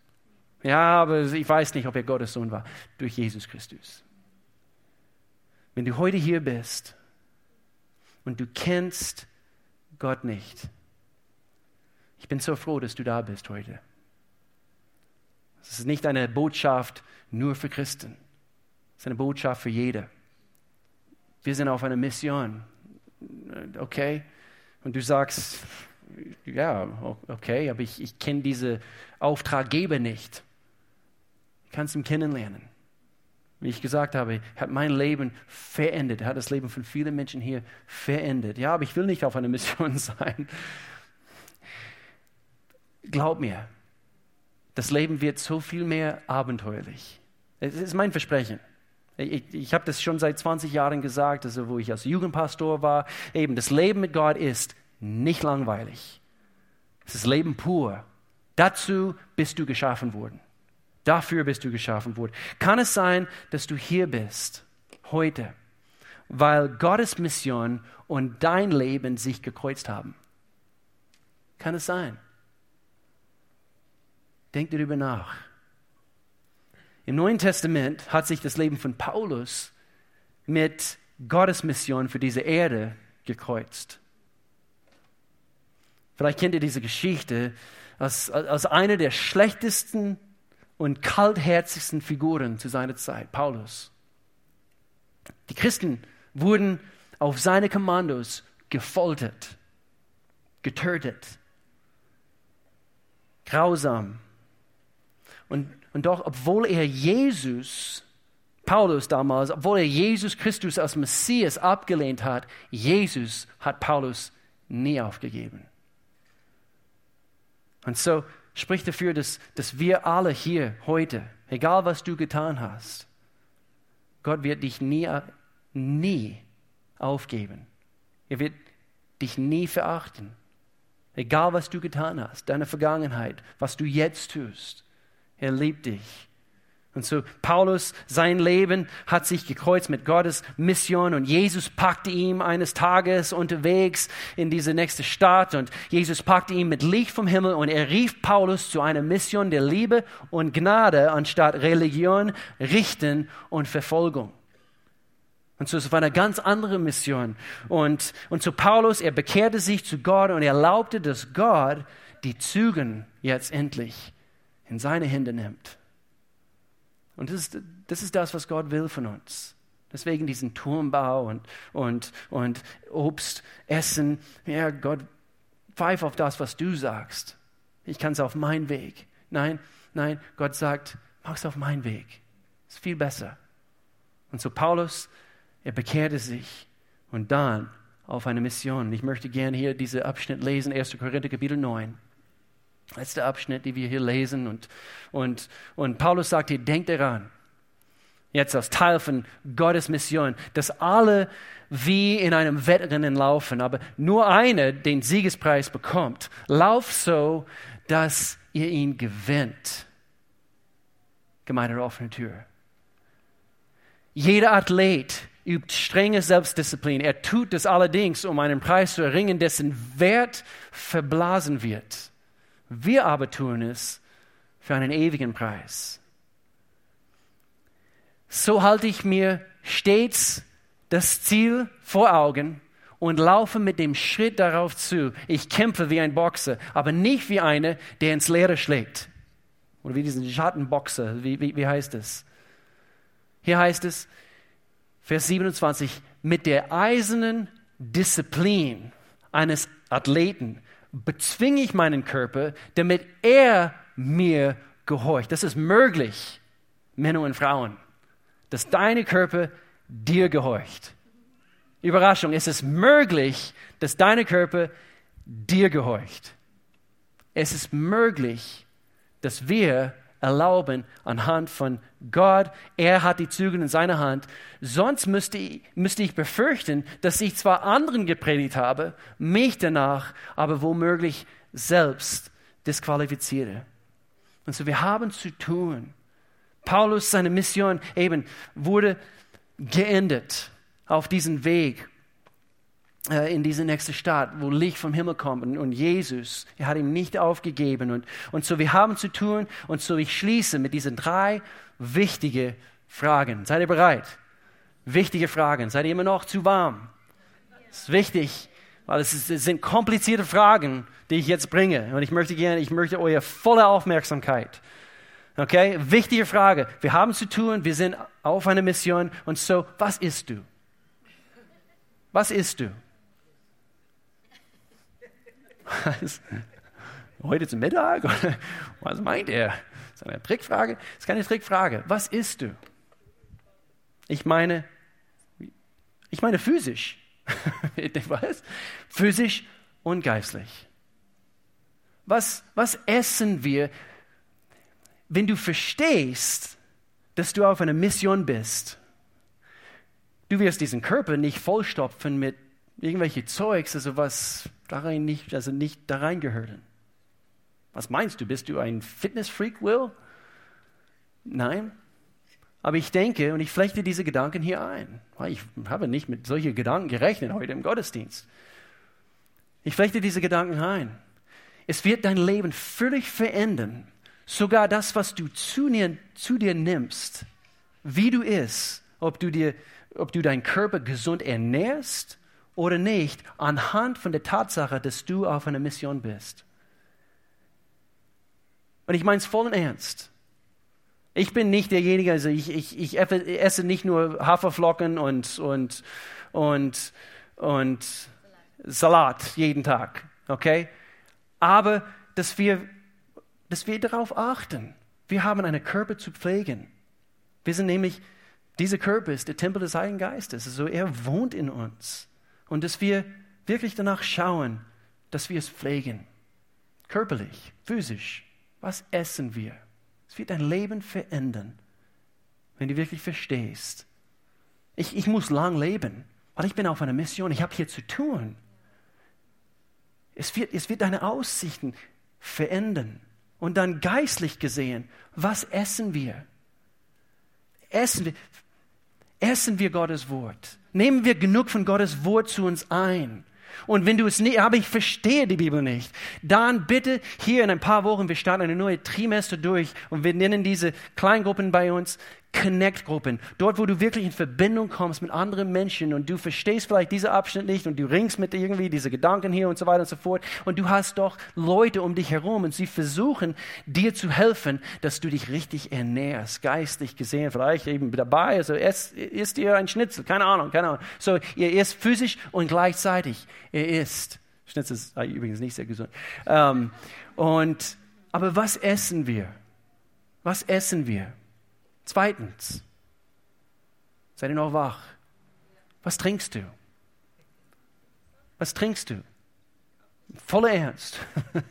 Ja, aber ich weiß nicht, ob er Gottes Sohn war. Durch Jesus Christus. Wenn du heute hier bist und du kennst Gott nicht. Ich bin so froh, dass du da bist heute. Es ist nicht eine Botschaft nur für Christen. Es ist eine Botschaft für jede. Wir sind auf einer Mission. Okay? Und du sagst, ja, okay, aber ich, ich kenne diese Auftraggeber nicht. Ich kann es ihm kennenlernen. Wie ich gesagt habe, hat mein Leben verändert. Er hat das Leben von vielen Menschen hier verändert. Ja, aber ich will nicht auf einer Mission sein. Glaub mir, das Leben wird so viel mehr abenteuerlich. Es ist mein Versprechen. Ich, ich habe das schon seit 20 Jahren gesagt, also wo ich als Jugendpastor war. Eben, das Leben mit Gott ist nicht langweilig. Es ist Leben pur. Dazu bist du geschaffen worden. Dafür bist du geschaffen worden. Kann es sein, dass du hier bist heute, weil Gottes Mission und dein Leben sich gekreuzt haben? Kann es sein? Denk darüber nach. Im Neuen Testament hat sich das Leben von Paulus mit Gottes Mission für diese Erde gekreuzt. Vielleicht kennt ihr diese Geschichte als, als eine der schlechtesten und kaltherzigsten Figuren zu seiner Zeit, Paulus. Die Christen wurden auf seine Kommandos gefoltert, getötet, grausam. Und, und doch, obwohl er Jesus, Paulus damals, obwohl er Jesus Christus als Messias abgelehnt hat, Jesus hat Paulus nie aufgegeben. Und so spricht dafür, dass, dass wir alle hier heute, egal was du getan hast, Gott wird dich nie, nie aufgeben. Er wird dich nie verachten. Egal was du getan hast, deine Vergangenheit, was du jetzt tust. Er liebt dich. Und so Paulus, sein Leben hat sich gekreuzt mit Gottes Mission und Jesus packte ihn eines Tages unterwegs in diese nächste Stadt und Jesus packte ihn mit Licht vom Himmel und er rief Paulus zu einer Mission der Liebe und Gnade anstatt Religion, Richten und Verfolgung. Und so es war eine ganz andere Mission. Und, und so Paulus, er bekehrte sich zu Gott und erlaubte, dass Gott die Zügen jetzt endlich in seine Hände nimmt. Und das ist, das ist das, was Gott will von uns. Deswegen diesen Turmbau und, und, und Obst essen. Ja, Gott, pfeif auf das, was du sagst. Ich kann es auf meinen Weg. Nein, nein, Gott sagt, mach es auf meinen Weg. Ist viel besser. Und so Paulus, er bekehrte sich und dann auf eine Mission. Ich möchte gerne hier diesen Abschnitt lesen, 1. Korinther Kapitel 9 letzter Abschnitt, den wir hier lesen. Und, und, und Paulus sagt hier, denkt daran, jetzt als Teil von Gottes Mission, dass alle wie in einem Wettrennen laufen, aber nur einer den Siegespreis bekommt. Lauf so, dass ihr ihn gewinnt. Gemeinde offene Tür. Jeder Athlet übt strenge Selbstdisziplin. Er tut das allerdings, um einen Preis zu erringen, dessen Wert verblasen wird. Wir aber tun es für einen ewigen Preis. So halte ich mir stets das Ziel vor Augen und laufe mit dem Schritt darauf zu. Ich kämpfe wie ein Boxer, aber nicht wie einer, der ins Leere schlägt. Oder wie diesen Schattenboxer, wie, wie, wie heißt es? Hier heißt es, Vers 27, mit der eisernen Disziplin eines Athleten bezwinge ich meinen Körper, damit er mir gehorcht. Das ist möglich, Männer und Frauen, dass deine Körper dir gehorcht. Überraschung, es ist möglich, dass deine Körper dir gehorcht. Es ist möglich, dass wir erlauben anhand von Gott. Er hat die Zügel in seiner Hand. Sonst müsste ich, müsste ich befürchten, dass ich zwar anderen gepredigt habe, mich danach aber womöglich selbst disqualifiziere. Und so wir haben zu tun. Paulus, seine Mission eben wurde geendet auf diesen Weg in diese nächste Stadt, wo Licht vom Himmel kommt. Und, und, Jesus, er hat ihn nicht aufgegeben. Und, und so, wir haben zu tun. Und so, ich schließe mit diesen drei wichtigen Fragen. Seid ihr bereit? Wichtige Fragen. Seid ihr immer noch zu warm? Das ist wichtig, weil es, ist, es sind komplizierte Fragen, die ich jetzt bringe. Und ich möchte gerne, ich möchte eure volle Aufmerksamkeit. Okay? Wichtige Frage. Wir haben zu tun, wir sind auf einer Mission. Und so, was isst du? Was isst du? Was? Heute zum Mittag? Was meint er? Das ist eine Trickfrage. Das ist keine Trickfrage. Was isst du? Ich meine, ich meine physisch. Was? Physisch und geistlich. Was, was essen wir, wenn du verstehst, dass du auf einer Mission bist? Du wirst diesen Körper nicht vollstopfen mit irgendwelche Zeugs, also was da rein nicht, also nicht da reingehört. Was meinst du? Bist du ein Fitnessfreak, Will? Nein. Aber ich denke und ich flechte diese Gedanken hier ein. Ich habe nicht mit solchen Gedanken gerechnet heute im Gottesdienst. Ich flechte diese Gedanken ein. Es wird dein Leben völlig verändern. Sogar das, was du zu dir, zu dir nimmst, wie du isst, ob du, dir, ob du deinen Körper gesund ernährst oder nicht, anhand von der Tatsache, dass du auf einer Mission bist. Und ich meine es voll ernst. Ich bin nicht derjenige, also ich, ich, ich esse nicht nur Haferflocken und, und, und, und Salat jeden Tag, okay? Aber dass wir, dass wir darauf achten. Wir haben einen Körper zu pflegen. Wir sind nämlich, dieser Körper ist der Tempel des Heiligen Geistes. Also er wohnt in uns. Und dass wir wirklich danach schauen, dass wir es pflegen. Körperlich, physisch. Was essen wir? Es wird dein Leben verändern, wenn du wirklich verstehst. Ich, ich muss lang leben, weil ich bin auf einer Mission. Ich habe hier zu tun. Es wird, es wird deine Aussichten verändern. Und dann geistlich gesehen, was essen wir? Essen wir, essen wir Gottes Wort? Nehmen wir genug von Gottes Wort zu uns ein? Und wenn du es nicht, aber ich verstehe die Bibel nicht, dann bitte hier in ein paar Wochen, wir starten eine neue Trimester durch und wir nennen diese Kleingruppen bei uns Connect-Gruppen. Dort, wo du wirklich in Verbindung kommst mit anderen Menschen und du verstehst vielleicht diesen Abschnitt nicht und du ringst mit irgendwie diese Gedanken hier und so weiter und so fort und du hast doch Leute um dich herum und sie versuchen dir zu helfen, dass du dich richtig ernährst, geistig gesehen, vielleicht eben dabei, also isst, isst ihr ein Schnitzel, keine Ahnung, keine Ahnung. So, ihr isst physisch und gleichzeitig ihr isst. Schnitzel ist übrigens nicht sehr gesund. Ähm, und, aber was essen wir? Was essen wir? Zweitens, seid ihr noch wach? Was trinkst du? Was trinkst du? Voller Ernst.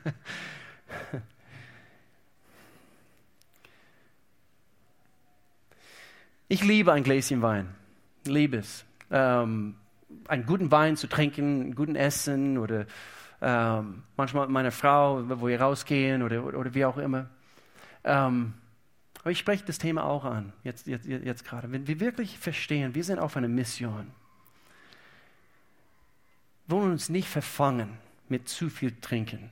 Ich liebe ein Gläschen Wein. Liebe es. Ähm, einen guten Wein zu trinken, guten Essen oder ähm, manchmal mit meiner Frau, wo wir rausgehen oder, oder wie auch immer. Ähm, aber ich spreche das Thema auch an, jetzt, jetzt, jetzt gerade. Wenn wir wirklich verstehen, wir sind auf einer Mission, wollen uns nicht verfangen mit zu viel Trinken.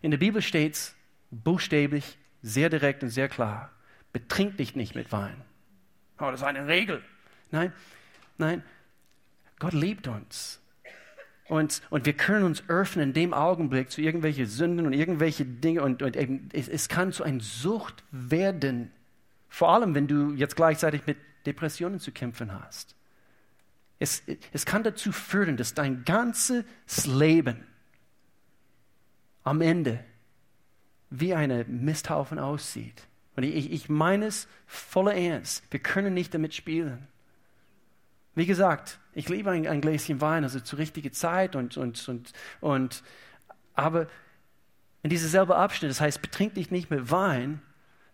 In der Bibel steht es buchstäblich, sehr direkt und sehr klar: Betrink dich nicht mit Wein. Oh, das ist eine Regel. Nein, nein, Gott liebt uns. Und, und wir können uns öffnen in dem Augenblick zu irgendwelchen Sünden und irgendwelche Dinge. Und, und eben, es, es kann zu einer Sucht werden. Vor allem, wenn du jetzt gleichzeitig mit Depressionen zu kämpfen hast. Es, es kann dazu führen, dass dein ganzes Leben am Ende wie ein Misthaufen aussieht. Und ich, ich meine es voller Ernst. Wir können nicht damit spielen. Wie gesagt, ich liebe ein, ein Gläschen Wein, also zur richtigen Zeit und, und, und, und, aber in diesem selben Abschnitt, das heißt, betrink dich nicht mit Wein,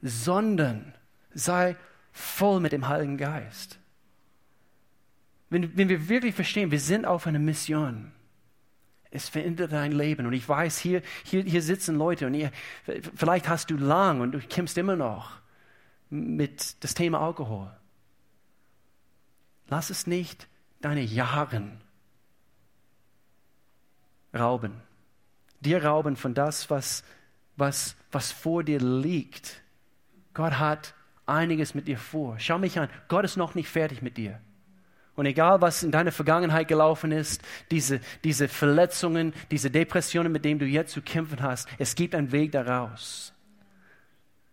sondern sei voll mit dem Heiligen Geist. Wenn, wenn wir wirklich verstehen, wir sind auf einer Mission, es verändert dein Leben. Und ich weiß, hier, hier, hier sitzen Leute und ihr, vielleicht hast du lang und du kämpfst immer noch mit das Thema Alkohol. Lass es nicht deine Jahren rauben. Dir rauben von das, was, was, was vor dir liegt. Gott hat einiges mit dir vor. Schau mich an. Gott ist noch nicht fertig mit dir. Und egal, was in deiner Vergangenheit gelaufen ist, diese, diese Verletzungen, diese Depressionen, mit denen du jetzt zu kämpfen hast, es gibt einen Weg daraus.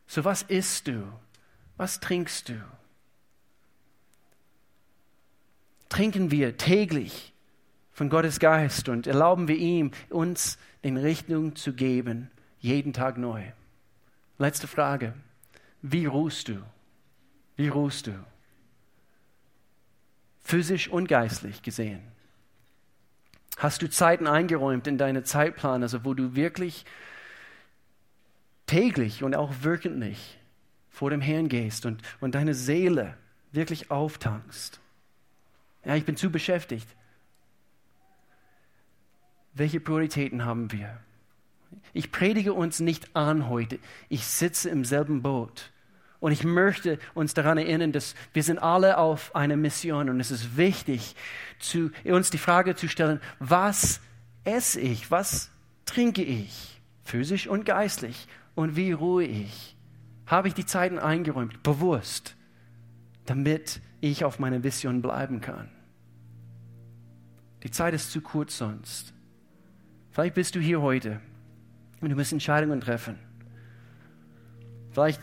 So was isst du? Was trinkst du? Trinken wir täglich von Gottes Geist und erlauben wir ihm, uns in Richtung zu geben, jeden Tag neu. Letzte Frage. Wie ruhst du? Wie ruhst du? Physisch und geistlich gesehen. Hast du Zeiten eingeräumt in deine Zeitplan, also wo du wirklich täglich und auch wöchentlich vor dem Herrn gehst und, und deine Seele wirklich auftankst? Ja, ich bin zu beschäftigt. Welche Prioritäten haben wir? Ich predige uns nicht an heute. Ich sitze im selben Boot. Und ich möchte uns daran erinnern, dass wir sind alle auf einer Mission und es ist wichtig, zu, uns die Frage zu stellen, was esse ich, was trinke ich, physisch und geistlich und wie ruhe ich? Habe ich die Zeiten eingeräumt, bewusst, damit ich auf meiner Vision bleiben kann? Die Zeit ist zu kurz sonst. Vielleicht bist du hier heute und du musst Entscheidungen treffen. Vielleicht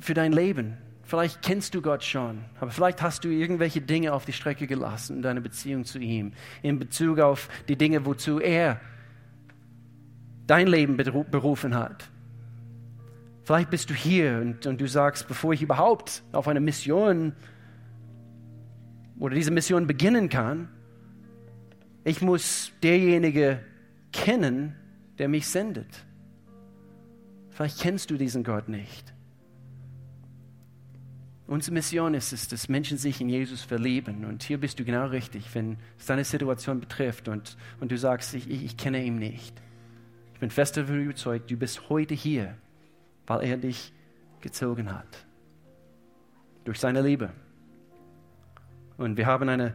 für dein Leben. Vielleicht kennst du Gott schon, aber vielleicht hast du irgendwelche Dinge auf die Strecke gelassen in deiner Beziehung zu ihm, in Bezug auf die Dinge, wozu er dein Leben berufen hat. Vielleicht bist du hier und, und du sagst, bevor ich überhaupt auf eine Mission oder diese Mission beginnen kann, ich muss derjenige kennen, der mich sendet. Vielleicht kennst du diesen Gott nicht. Unsere Mission ist es, dass Menschen sich in Jesus verlieben. Und hier bist du genau richtig, wenn es deine Situation betrifft und, und du sagst, ich, ich kenne ihn nicht. Ich bin fest davon überzeugt, du bist heute hier, weil er dich gezogen hat. Durch seine Liebe. Und wir haben eine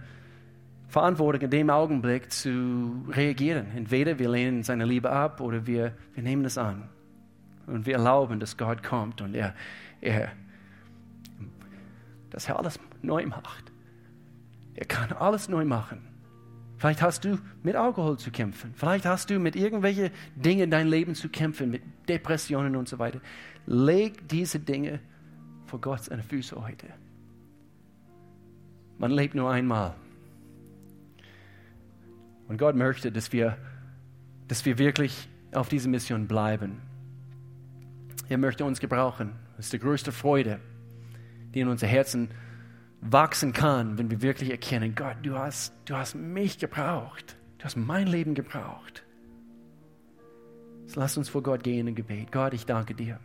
Verantwortung in dem Augenblick zu reagieren. Entweder wir lehnen seine Liebe ab oder wir, wir nehmen es an. Und wir erlauben, dass Gott kommt und er, er dass er alles neu macht. Er kann alles neu machen. Vielleicht hast du mit Alkohol zu kämpfen. Vielleicht hast du mit irgendwelchen Dingen in deinem Leben zu kämpfen, mit Depressionen und so weiter. Leg diese Dinge vor Gott seine Füße heute. Man lebt nur einmal. Und Gott möchte, dass wir, dass wir wirklich auf dieser Mission bleiben. Er möchte uns gebrauchen. Das ist die größte Freude die in unser Herzen wachsen kann, wenn wir wirklich erkennen, Gott, du hast, du hast mich gebraucht. Du hast mein Leben gebraucht. Lass uns vor Gott gehen im Gebet. Gott, ich danke dir,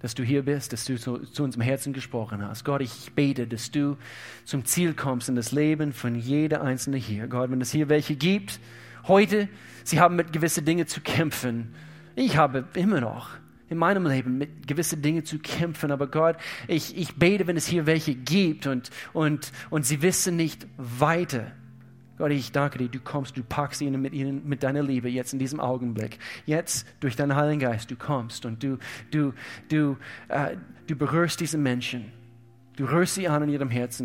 dass du hier bist, dass du zu, zu unserem Herzen gesprochen hast. Gott, ich bete, dass du zum Ziel kommst in das Leben von jeder Einzelne hier. Gott, wenn es hier welche gibt, heute, sie haben mit gewissen Dingen zu kämpfen. Ich habe immer noch in meinem Leben mit gewissen Dingen zu kämpfen. Aber Gott, ich, ich bete, wenn es hier welche gibt und, und, und sie wissen nicht weiter. Gott, ich danke dir, du kommst, du packst ihnen mit, ihnen mit deiner Liebe jetzt in diesem Augenblick. Jetzt durch deinen Heiligen Geist, du kommst und du, du, du, äh, du berührst diese Menschen. Du rührst sie an in ihrem Herzen.